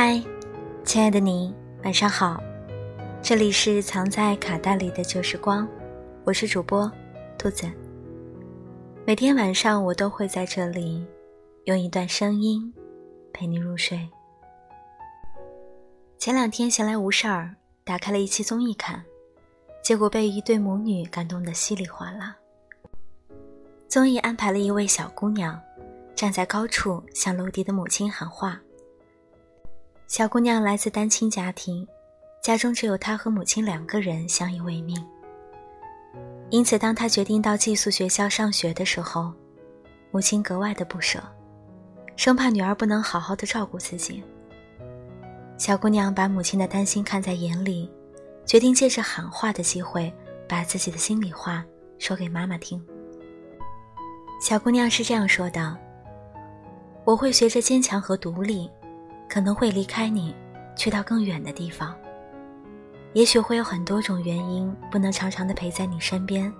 嗨，亲爱的你，晚上好。这里是藏在卡带里的旧时光，我是主播兔子。每天晚上我都会在这里，用一段声音陪你入睡。前两天闲来无事儿，打开了一期综艺看，结果被一对母女感动得稀里哗啦。综艺安排了一位小姑娘，站在高处向楼底的母亲喊话。小姑娘来自单亲家庭。家中只有她和母亲两个人相依为命，因此当她决定到寄宿学校上学的时候，母亲格外的不舍，生怕女儿不能好好的照顾自己。小姑娘把母亲的担心看在眼里，决定借着喊话的机会，把自己的心里话说给妈妈听。小姑娘是这样说的：“我会学着坚强和独立，可能会离开你，去到更远的地方。”也许会有很多种原因，不能常常的陪在你身边。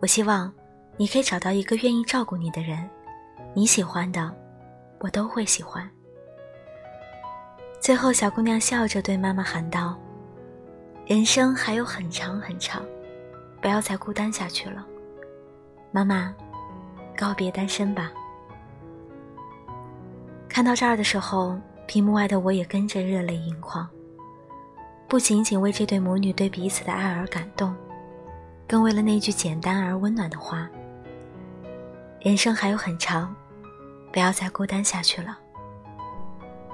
我希望你可以找到一个愿意照顾你的人，你喜欢的，我都会喜欢。最后，小姑娘笑着对妈妈喊道：“人生还有很长很长，不要再孤单下去了。妈妈，告别单身吧。”看到这儿的时候，屏幕外的我也跟着热泪盈眶。不仅仅为这对母女对彼此的爱而感动，更为了那句简单而温暖的话：“人生还有很长，不要再孤单下去了。”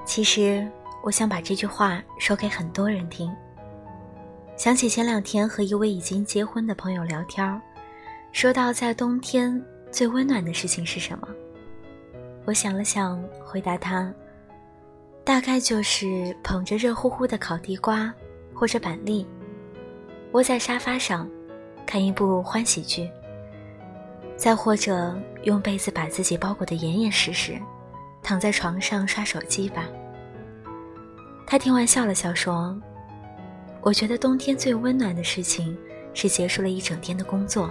其实，我想把这句话说给很多人听。想起前两天和一位已经结婚的朋友聊天，说到在冬天最温暖的事情是什么，我想了想，回答他：“大概就是捧着热乎乎的烤地瓜。”或者板栗，窝在沙发上，看一部欢喜剧。再或者用被子把自己包裹得严严实实，躺在床上刷手机吧。他听完笑了笑说：“我觉得冬天最温暖的事情是结束了一整天的工作，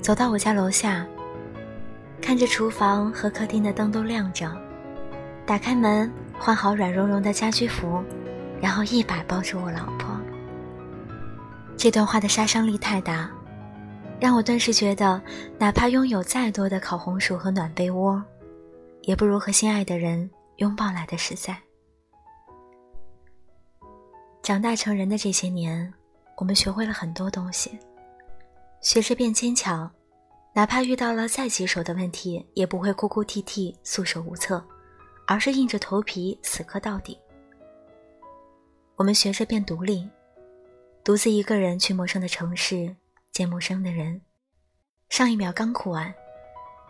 走到我家楼下，看着厨房和客厅的灯都亮着，打开门，换好软绒绒的家居服。”然后一把抱住我老婆。这段话的杀伤力太大，让我顿时觉得，哪怕拥有再多的烤红薯和暖被窝，也不如和心爱的人拥抱来的实在。长大成人的这些年，我们学会了很多东西，学着变坚强，哪怕遇到了再棘手的问题，也不会哭哭啼啼、束手无策，而是硬着头皮死磕到底。我们学着变独立，独自一个人去陌生的城市见陌生的人，上一秒刚哭完，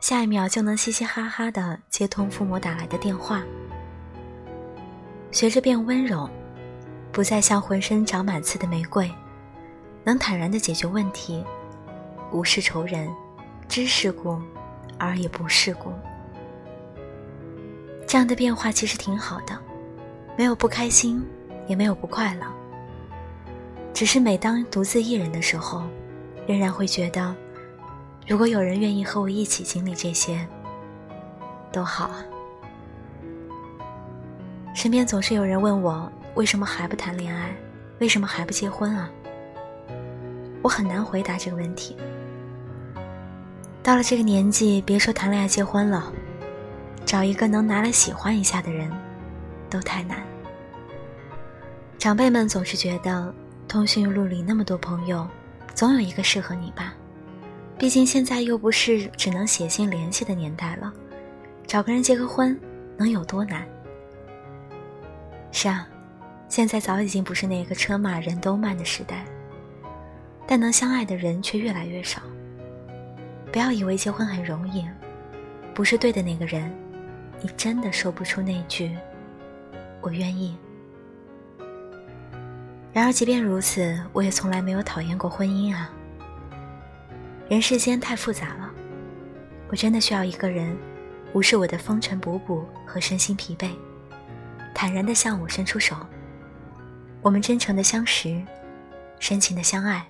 下一秒就能嘻嘻哈哈的接通父母打来的电话。学着变温柔，不再像浑身长满刺的玫瑰，能坦然的解决问题，无视仇人，知世故，而也不世故。这样的变化其实挺好的，没有不开心。也没有不快乐，只是每当独自一人的时候，仍然会觉得，如果有人愿意和我一起经历这些，多好啊！身边总是有人问我，为什么还不谈恋爱，为什么还不结婚啊？我很难回答这个问题。到了这个年纪，别说谈恋爱、结婚了，找一个能拿来喜欢一下的人，都太难。长辈们总是觉得，通讯录里那么多朋友，总有一个适合你吧。毕竟现在又不是只能写信联系的年代了，找个人结个婚能有多难？是啊，现在早已经不是那个车马人都慢的时代，但能相爱的人却越来越少。不要以为结婚很容易，不是对的那个人，你真的说不出那句“我愿意”。然而，即便如此，我也从来没有讨厌过婚姻啊。人世间太复杂了，我真的需要一个人，无视我的风尘仆仆和身心疲惫，坦然地向我伸出手。我们真诚的相识，深情的相爱，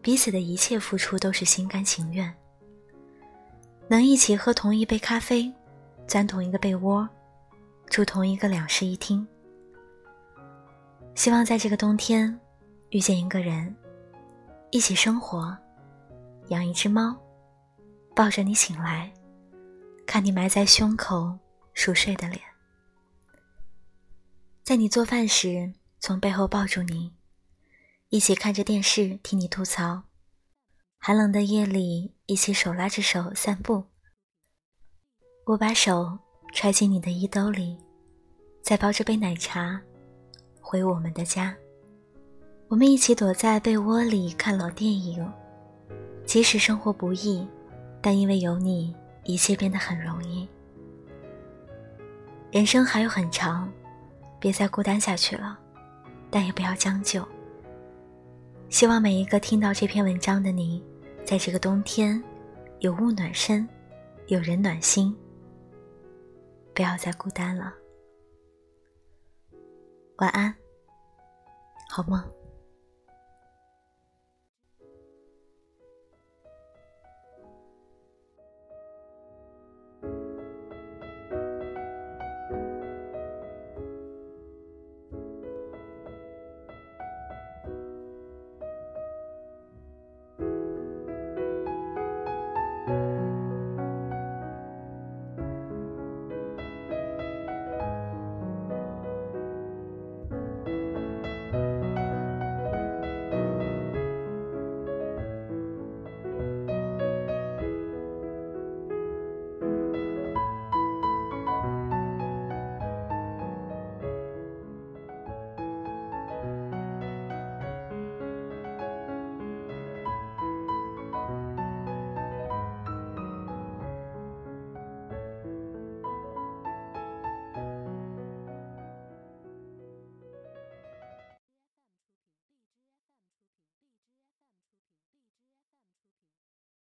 彼此的一切付出都是心甘情愿。能一起喝同一杯咖啡，钻同一个被窝，住同一个两室一厅。希望在这个冬天，遇见一个人，一起生活，养一只猫，抱着你醒来，看你埋在胸口熟睡的脸，在你做饭时从背后抱住你，一起看着电视听你吐槽，寒冷的夜里一起手拉着手散步。我把手揣进你的衣兜里，再抱着杯奶茶。回我们的家，我们一起躲在被窝里看老电影。即使生活不易，但因为有你，一切变得很容易。人生还有很长，别再孤单下去了，但也不要将就。希望每一个听到这篇文章的你，在这个冬天，有物暖身，有人暖心，不要再孤单了。晚安。好梦？